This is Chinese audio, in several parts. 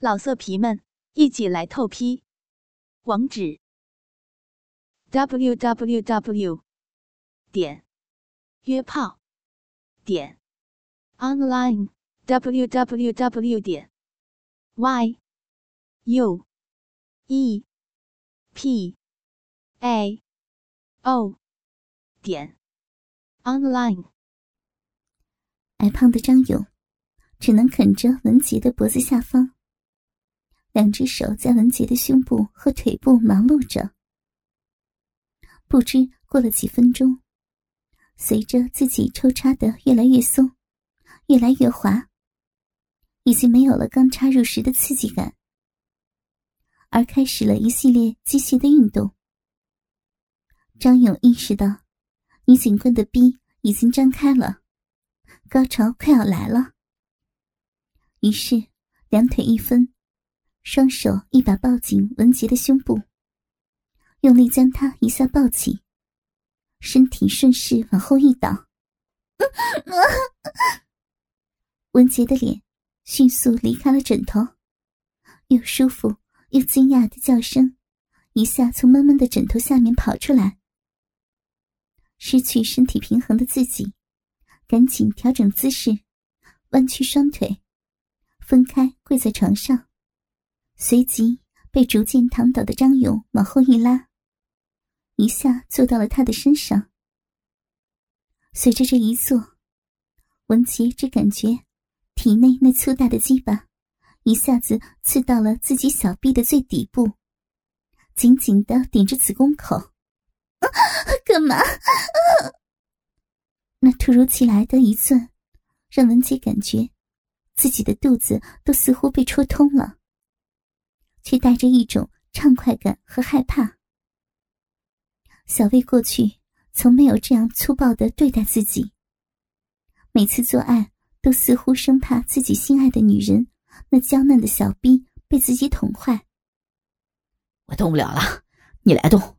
老色皮们，一起来透批！网址：w w w 点约炮点 online w w w 点 y u e p a o 点 online。矮胖的张勇只能啃着文杰的脖子下方。两只手在文杰的胸部和腿部忙碌着，不知过了几分钟，随着自己抽插的越来越松，越来越滑，已经没有了刚插入时的刺激感，而开始了一系列机械的运动。张勇意识到，女警官的逼已经张开了，高潮快要来了，于是两腿一分。双手一把抱紧文杰的胸部，用力将他一下抱起，身体顺势往后一倒。文杰的脸迅速离开了枕头，又舒服又惊讶的叫声一下从闷闷的枕头下面跑出来。失去身体平衡的自己，赶紧调整姿势，弯曲双腿，分开跪在床上。随即被逐渐躺倒的张勇往后一拉，一下坐到了他的身上。随着这一坐，文杰只感觉体内那粗大的鸡巴一下子刺到了自己小臂的最底部，紧紧的顶着子宫口。干嘛？那突如其来的一钻，让文杰感觉自己的肚子都似乎被戳通了。却带着一种畅快感和害怕。小魏过去从没有这样粗暴的对待自己。每次做爱都似乎生怕自己心爱的女人那娇嫩的小臂被自己捅坏。我动不了了，你来动。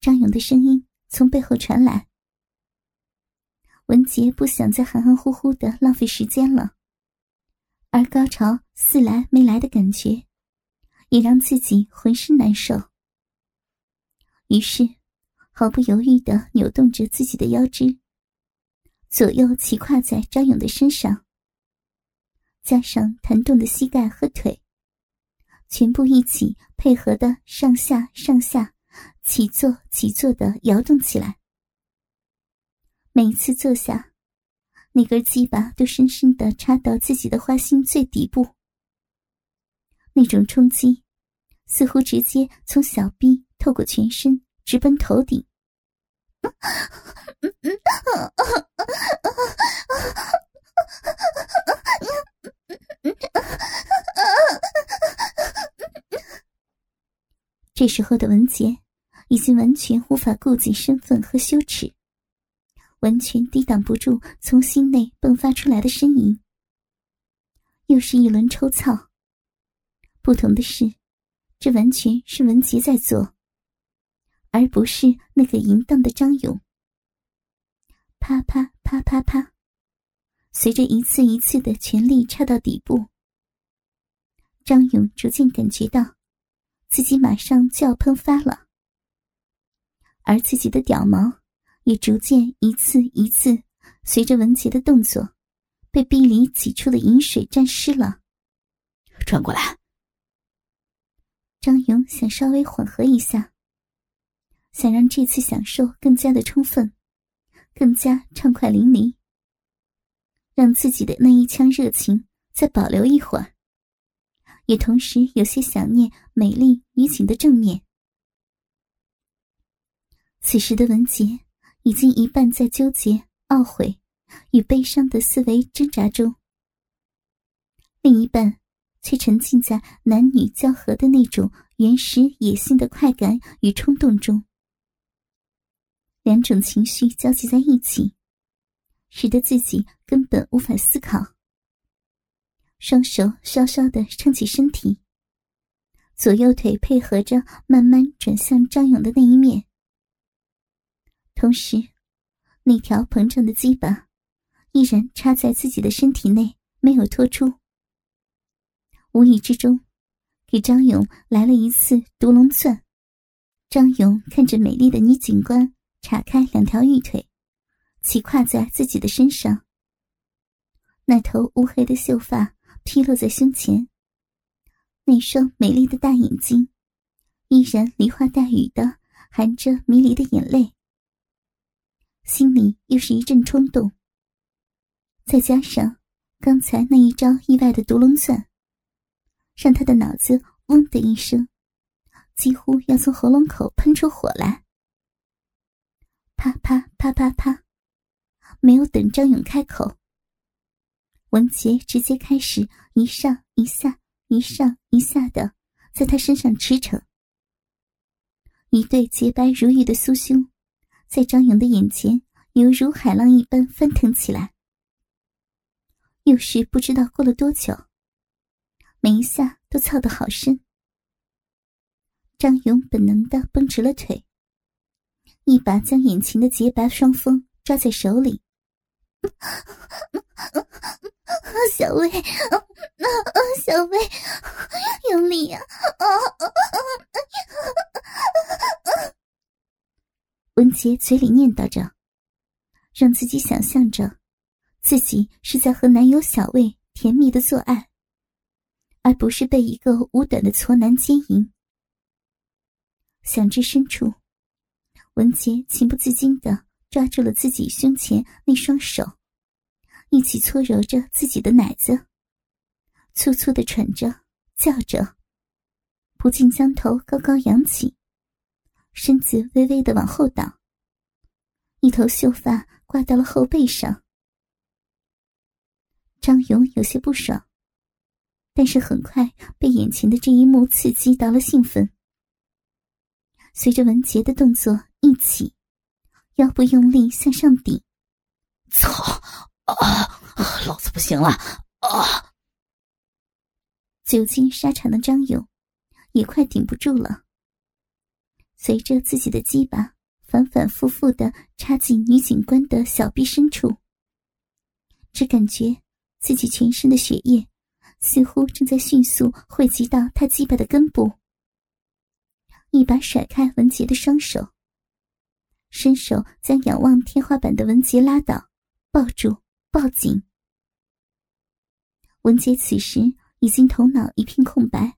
张勇的声音从背后传来。文杰不想再含含糊糊的浪费时间了。而高潮似来没来的感觉，也让自己浑身难受。于是，毫不犹豫的扭动着自己的腰肢，左右骑跨在张勇的身上，加上弹动的膝盖和腿，全部一起配合的上下上下起坐起坐的摇动起来。每次坐下。那根鸡巴都深深的插到自己的花心最底部，那种冲击似乎直接从小臂透过全身直奔头顶。这时候的文杰已经完全无法顾及身份和羞耻。完全抵挡不住从心内迸发出来的呻吟，又是一轮抽操。不同的是，这完全是文杰在做，而不是那个淫荡的张勇。啪啪啪啪啪，随着一次一次的全力插到底部，张勇逐渐感觉到自己马上就要喷发了，而自己的屌毛。也逐渐一次一次，随着文杰的动作，被壁里挤出的饮水沾湿了。转过来。张勇想稍微缓和一下，想让这次享受更加的充分，更加畅快淋漓，让自己的那一腔热情再保留一会儿，也同时有些想念美丽女警的正面。此时的文杰。已经一半在纠结、懊悔与悲伤的思维挣扎中，另一半却沉浸在男女交合的那种原始野性的快感与冲动中。两种情绪交集在一起，使得自己根本无法思考。双手稍稍的撑起身体，左右腿配合着，慢慢转向张勇的那一面。同时，那条膨胀的鸡巴依然插在自己的身体内，没有脱出。无意之中，给张勇来了一次独龙钻。张勇看着美丽的女警官叉开两条玉腿，骑跨在自己的身上。那头乌黑的秀发披落在胸前，那双美丽的大眼睛，依然梨花带雨的含着迷离的眼泪。心里又是一阵冲动。再加上刚才那一招意外的独龙钻，让他的脑子“嗡”的一声，几乎要从喉咙口喷出火来。啪啪啪啪啪，没有等张勇开口，文杰直接开始一上一下、一上一下的在他身上驰骋，一对洁白如玉的酥胸，在张勇的眼前犹如海浪一般翻腾起来。又是不知道过了多久，每一下都操得好深。张勇本能的绷直了腿，一把将眼前的洁白双峰抓在手里。小薇，小薇，用力呀！文杰嘴里念叨着，让自己想象着。自己是在和男友小魏甜蜜的做爱，而不是被一个无短的矬男奸淫。想至深处，文杰情不自禁的抓住了自己胸前那双手，一起搓揉着自己的奶子，粗粗的喘着，叫着，不禁将头高高扬起，身子微微的往后倒，一头秀发挂到了后背上。张勇有些不爽，但是很快被眼前的这一幕刺激到了兴奋。随着文杰的动作一起，腰部用力向上顶，操！啊！老子不行了！啊！久经沙场的张勇也快顶不住了。随着自己的鸡巴反反复复的插进女警官的小臂深处，只感觉。自己全身的血液似乎正在迅速汇集到他鸡巴的根部，一把甩开文杰的双手，伸手将仰望天花板的文杰拉倒，抱住，抱紧。文杰此时已经头脑一片空白，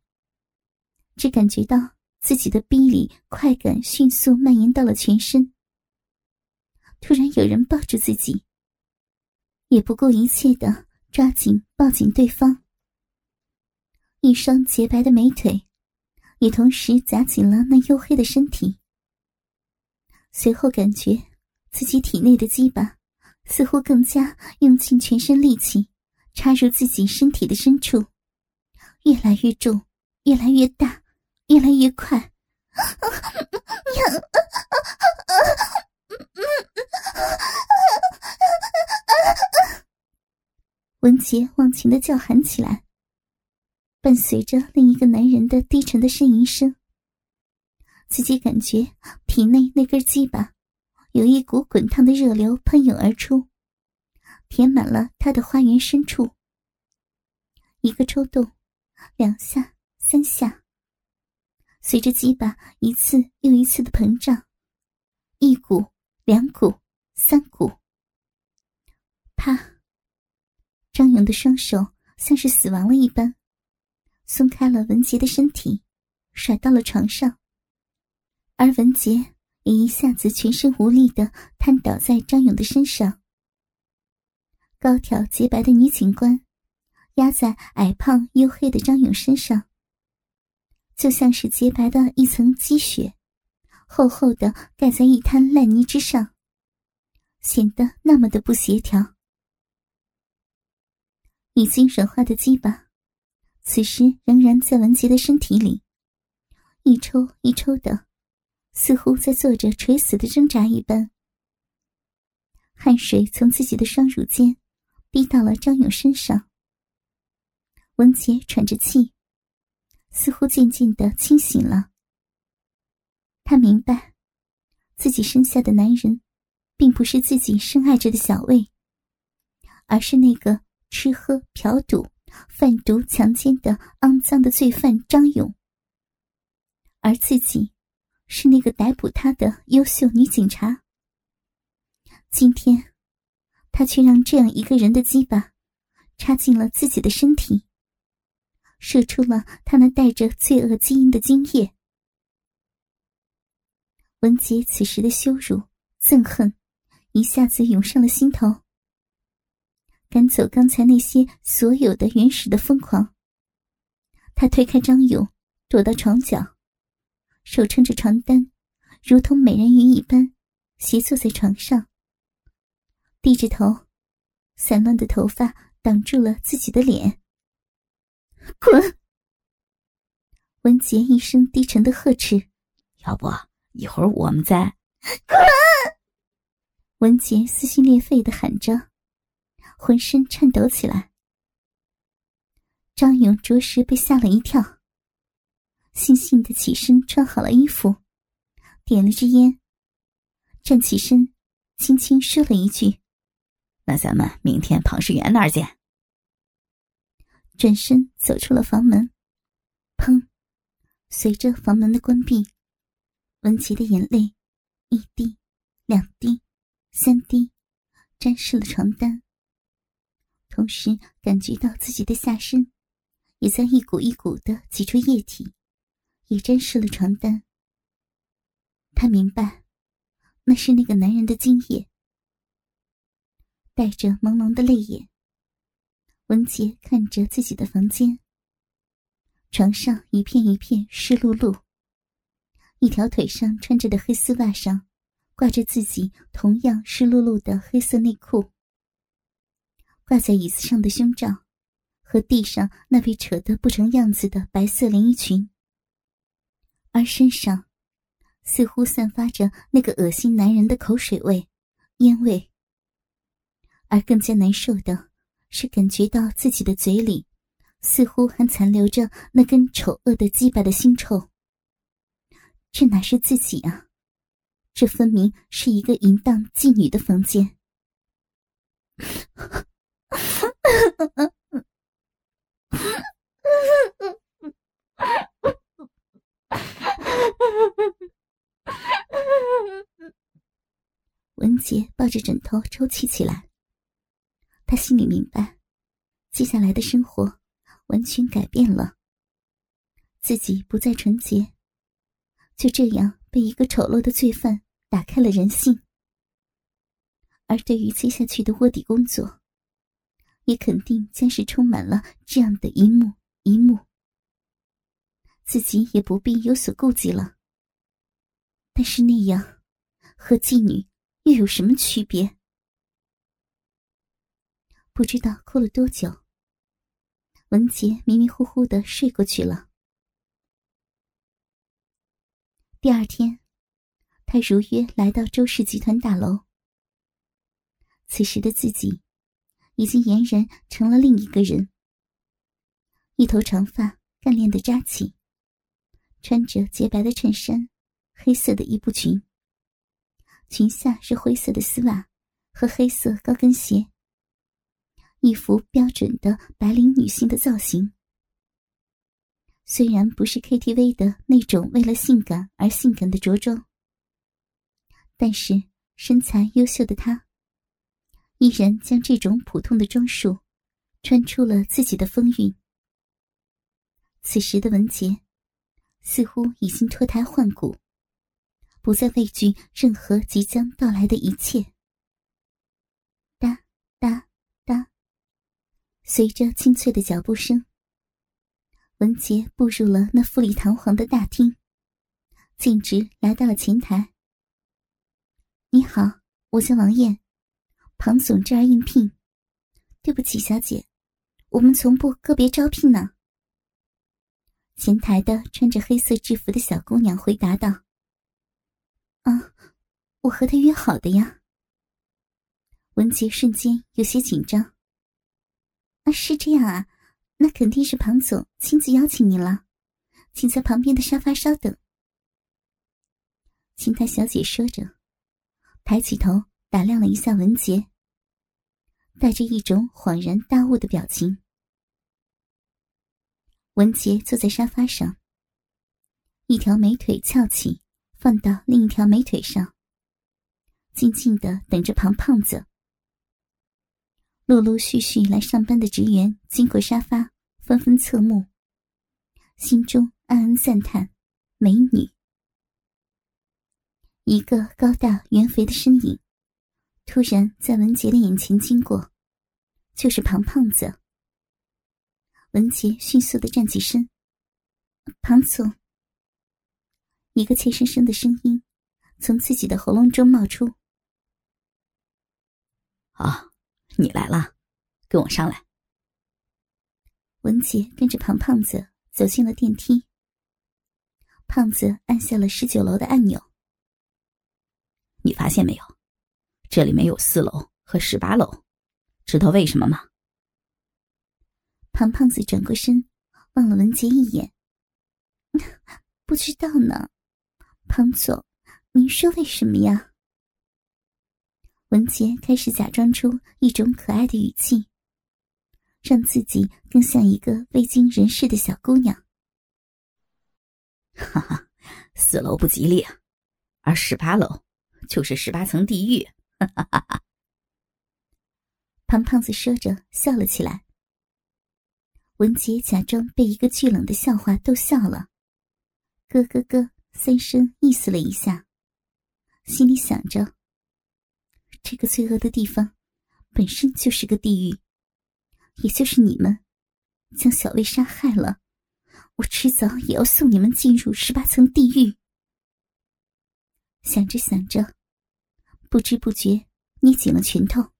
只感觉到自己的逼里快感迅速蔓延到了全身。突然有人抱住自己，也不顾一切的。抓紧，抱紧对方。一双洁白的美腿，也同时夹紧了那黝黑的身体。随后感觉自己体内的鸡巴似乎更加用尽全身力气插入自己身体的深处，越来越重，越来越大，越来越快。文杰忘情的叫喊起来，伴随着另一个男人的低沉的呻吟声。自己感觉体内那根鸡巴有一股滚烫的热流喷涌而出，填满了他的花园深处。一个抽动，两下，三下，随着鸡巴一次又一次的膨胀，一股，两股，三股，啪。张勇的双手像是死亡了一般，松开了文杰的身体，甩到了床上。而文杰也一下子全身无力的瘫倒在张勇的身上。高挑洁白的女警官压在矮胖黝黑的张勇身上，就像是洁白的一层积雪，厚厚的盖在一滩烂泥之上，显得那么的不协调。已经软化的鸡巴，此时仍然在文杰的身体里，一抽一抽的，似乎在做着垂死的挣扎一般。汗水从自己的双乳间滴到了张勇身上。文杰喘着气，似乎渐渐的清醒了。他明白，自己身下的男人，并不是自己深爱着的小魏，而是那个。吃喝嫖赌贩毒强奸的肮脏的罪犯张勇，而自己是那个逮捕他的优秀女警察。今天，他却让这样一个人的鸡巴插进了自己的身体，射出了他那带着罪恶基因的精液。文杰此时的羞辱、憎恨，一下子涌上了心头。赶走刚才那些所有的原始的疯狂。他推开张勇，躲到床角，手撑着床单，如同美人鱼一般，斜坐在床上，低着头，散乱的头发挡住了自己的脸。滚！文杰一声低沉的呵斥：“要不一会儿我们再滚！” 文杰撕心裂肺的喊着。浑身颤抖起来，张勇着实被吓了一跳，悻悻的起身穿好了衣服，点了支烟，站起身，轻轻说了一句：“那咱们明天庞世元那儿见。”转身走出了房门，砰！随着房门的关闭，文琪的眼泪一滴、两滴、三滴，沾湿了床单。同时感觉到自己的下身，也在一股一股的挤出液体，也沾湿了床单。他明白，那是那个男人的精液。带着朦胧的泪眼，文杰看着自己的房间，床上一片一片湿漉漉，一条腿上穿着的黑丝袜上，挂着自己同样湿漉漉的黑色内裤。挂在椅子上的胸罩，和地上那被扯得不成样子的白色连衣裙，而身上似乎散发着那个恶心男人的口水味、烟味。而更加难受的是，感觉到自己的嘴里似乎还残留着那根丑恶的鸡巴的腥臭。这哪是自己啊？这分明是一个淫荡妓女的房间。文杰抱着枕头抽泣起来。他心里明白，接下来的生活完全改变了。自己不再纯洁，就这样被一个丑陋的罪犯打开了人性。而对于接下去的卧底工作，也肯定将是充满了这样的一幕一幕，自己也不必有所顾忌了。但是那样，和妓女又有什么区别？不知道哭了多久，文杰迷迷糊糊的睡过去了。第二天，他如约来到周氏集团大楼。此时的自己。已经俨然成了另一个人。一头长发干练的扎起，穿着洁白的衬衫，黑色的衣布裙，裙下是灰色的丝袜和黑色高跟鞋，一副标准的白领女性的造型。虽然不是 KTV 的那种为了性感而性感的着装，但是身材优秀的她。依然将这种普通的装束穿出了自己的风韵。此时的文杰似乎已经脱胎换骨，不再畏惧任何即将到来的一切。哒哒哒，随着清脆的脚步声，文杰步入了那富丽堂皇的大厅，径直来到了前台。你好，我叫王艳。庞总这儿应聘，对不起，小姐，我们从不个别招聘呢。前台的穿着黑色制服的小姑娘回答道：“啊，我和他约好的呀。”文杰瞬间有些紧张。啊，是这样啊，那肯定是庞总亲自邀请你了，请在旁边的沙发稍等。前台小姐说着，抬起头。打量了一下文杰，带着一种恍然大悟的表情。文杰坐在沙发上，一条美腿翘起，放到另一条美腿上，静静的等着庞胖子。陆陆续续来上班的职员经过沙发，纷纷侧目，心中暗暗赞叹：“美女。”一个高大圆肥的身影，突然在文杰的眼前经过，就是庞胖子。文杰迅速的站起身，庞总。一个怯生生的声音从自己的喉咙中冒出：“啊，你来了，跟我上来。”文杰跟着庞胖子走进了电梯。胖子按下了十九楼的按钮。你发现没有，这里没有四楼和十八楼，知道为什么吗？庞胖子转过身，望了文杰一眼。不知道呢，庞总，您说为什么呀？文杰开始假装出一种可爱的语气，让自己更像一个未经人事的小姑娘。哈哈，四楼不吉利啊，而十八楼就是十八层地狱。哈哈哈哈胖胖子说着笑了起来。文杰假装被一个巨冷的笑话逗笑了，咯咯咯三声，意思了一下，心里想着：这个罪恶的地方本身就是个地狱，也就是你们将小薇杀害了，我迟早也要送你们进入十八层地狱。想着想着，不知不觉捏紧了拳头，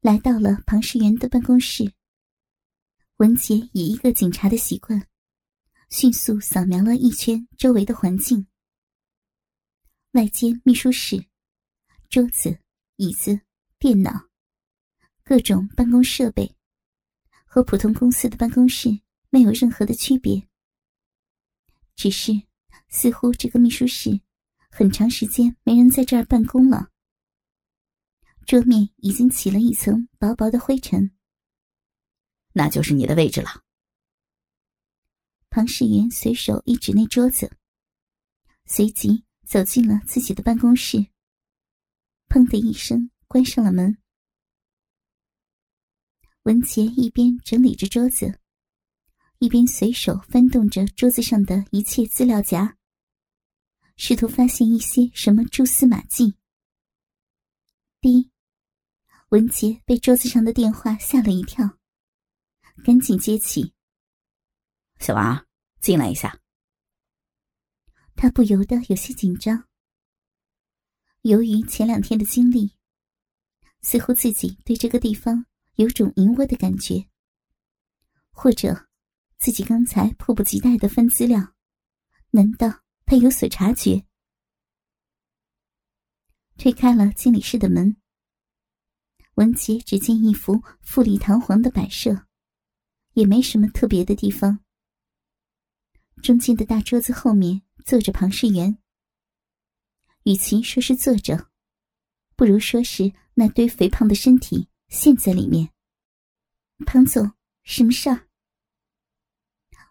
来到了庞世元的办公室。文杰以一个警察的习惯，迅速扫描了一圈周围的环境。外间秘书室，桌子、椅子、电脑，各种办公设备，和普通公司的办公室没有任何的区别。只是，似乎这个秘书室很长时间没人在这儿办公了。桌面已经起了一层薄薄的灰尘。那就是你的位置了。庞世云随手一指那桌子，随即走进了自己的办公室。砰的一声，关上了门。文杰一边整理着桌子，一边随手翻动着桌子上的一切资料夹，试图发现一些什么蛛丝马迹。滴，文杰被桌子上的电话吓了一跳。赶紧接起，小王，进来一下。他不由得有些紧张。由于前两天的经历，似乎自己对这个地方有种淫窝的感觉，或者自己刚才迫不及待的翻资料，难道他有所察觉？推开了经理室的门，文杰只见一幅富丽堂皇的摆设。也没什么特别的地方。中间的大桌子后面坐着庞世元，与其说是坐着，不如说是那堆肥胖的身体陷在里面。庞总，什么事儿？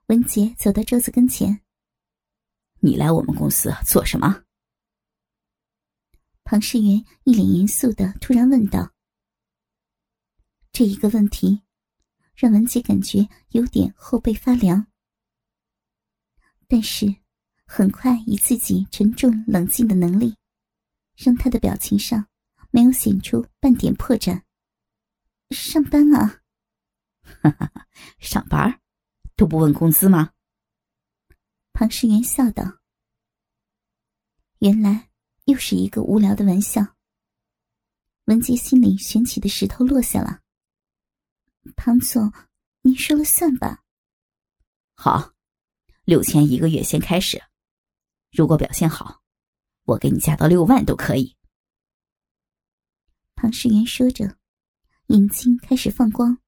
文杰走到桌子跟前。你来我们公司做什么？庞世元一脸严肃的突然问道。这一个问题。让文杰感觉有点后背发凉，但是很快以自己沉重冷静的能力，让他的表情上没有显出半点破绽。上班啊，哈哈，上班都不问工资吗？庞世元笑道：“原来又是一个无聊的玩笑。”文杰心里悬起的石头落下了。庞总，您说了算吧。好，六千一个月先开始，如果表现好，我给你加到六万都可以。庞世元说着，眼睛开始放光。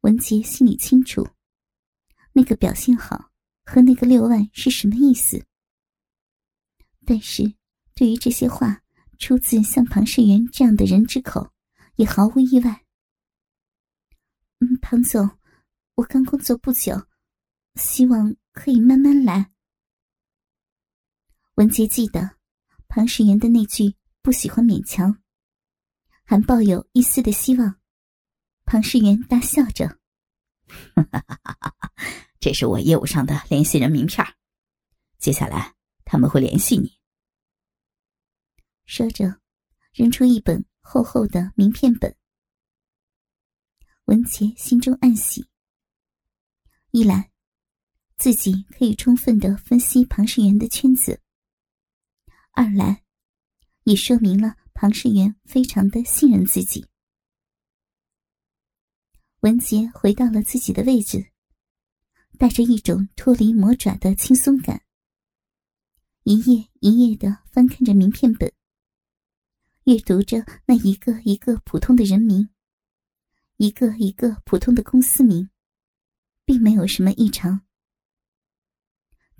文杰心里清楚，那个表现好和那个六万是什么意思。但是，对于这些话出自像庞世元这样的人之口，也毫无意外。嗯，庞总，我刚工作不久，希望可以慢慢来。文杰记得庞世元的那句“不喜欢勉强”，还抱有一丝的希望。庞世元大笑着：“这是我业务上的联系人名片，接下来他们会联系你。”说着，扔出一本厚厚的名片本。文杰心中暗喜。一来，自己可以充分的分析庞世元的圈子；二来，也说明了庞世元非常的信任自己。文杰回到了自己的位置，带着一种脱离魔爪的轻松感，一页一页的翻看着名片本，阅读着那一个一个普通的人名。一个一个普通的公司名，并没有什么异常。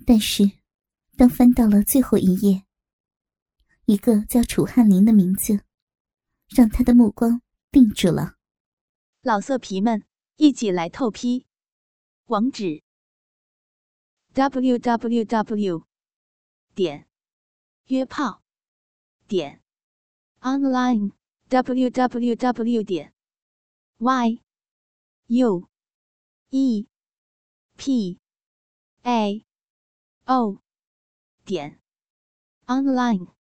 但是，当翻到了最后一页，一个叫楚汉林的名字，让他的目光定住了。老色皮们，一起来透批！网址：w w w. 点约炮点 online w w w. 点 y u e p a o 点 online。